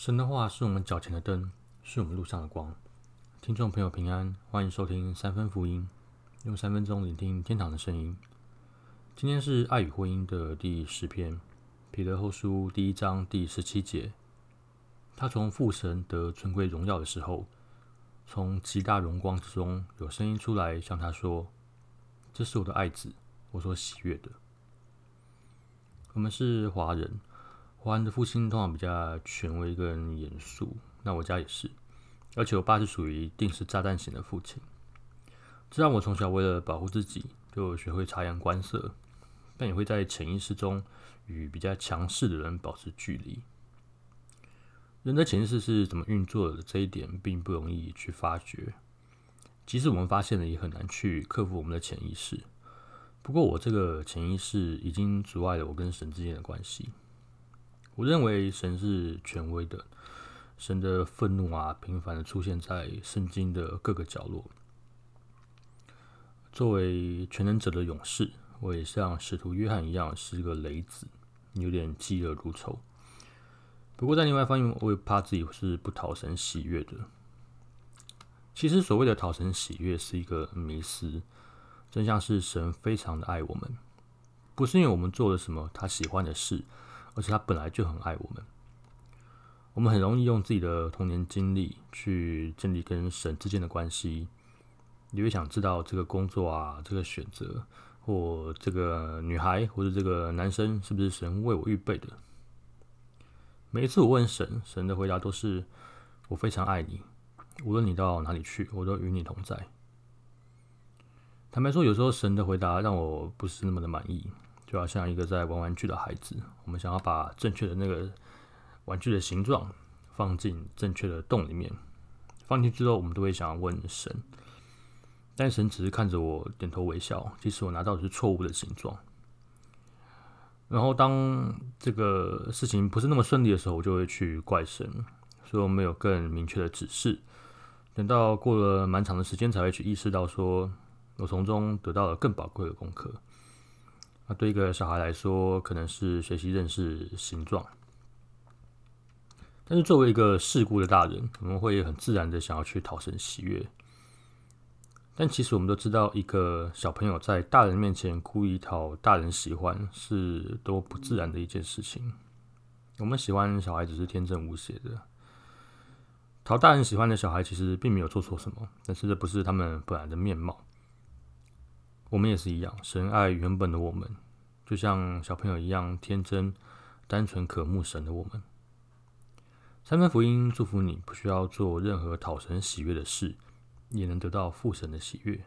神的话是我们脚前的灯，是我们路上的光。听众朋友平安，欢迎收听三分福音，用三分钟聆听天堂的声音。今天是爱与婚姻的第十篇，彼得后书第一章第十七节。他从父神得尊贵荣耀的时候，从极大荣光之中有声音出来，向他说：“这是我的爱子，我所喜悦的。”我们是华人。华人的父亲通常比较权威跟严肃，那我家也是，而且我爸是属于定时炸弹型的父亲，这让我从小为了保护自己，就学会察言观色，但也会在潜意识中与比较强势的人保持距离。人的潜意识是怎么运作的？这一点并不容易去发掘，即使我们发现了，也很难去克服我们的潜意识。不过，我这个潜意识已经阻碍了我跟神之间的关系。我认为神是权威的，神的愤怒啊，频繁的出现在圣经的各个角落。作为全能者的勇士，我也像使徒约翰一样是个雷子，有点嫉恶如仇。不过在另外一方面，我也怕自己是不讨神喜悦的。其实所谓的讨神喜悦是一个迷思，真相是神非常的爱我们，不是因为我们做了什么他喜欢的事。而且他本来就很爱我们，我们很容易用自己的童年经历去建立跟神之间的关系。你会想知道这个工作啊，这个选择，或这个女孩或者这个男生是不是神为我预备的？每一次我问神，神的回答都是：我非常爱你，无论你到哪里去，我都与你同在。坦白说，有时候神的回答让我不是那么的满意。就好像一个在玩玩具的孩子，我们想要把正确的那个玩具的形状放进正确的洞里面，放进之后，我们都会想要问神，但神只是看着我点头微笑，即使我拿到的是错误的形状。然后当这个事情不是那么顺利的时候，我就会去怪神，说没有更明确的指示。等到过了蛮长的时间，才会去意识到，说我从中得到了更宝贵的功课。那对一个小孩来说，可能是学习认识形状，但是作为一个世故的大人，我们会很自然的想要去讨生喜悦。但其实我们都知道，一个小朋友在大人面前故意讨大人喜欢，是多不自然的一件事情。我们喜欢小孩子是天真无邪的，讨大人喜欢的小孩其实并没有做错什么，但是这不是他们本来的面貌。我们也是一样，神爱原本的我们，就像小朋友一样天真、单纯、渴慕神的我们。三分福音祝福你，不需要做任何讨神喜悦的事，也能得到父神的喜悦。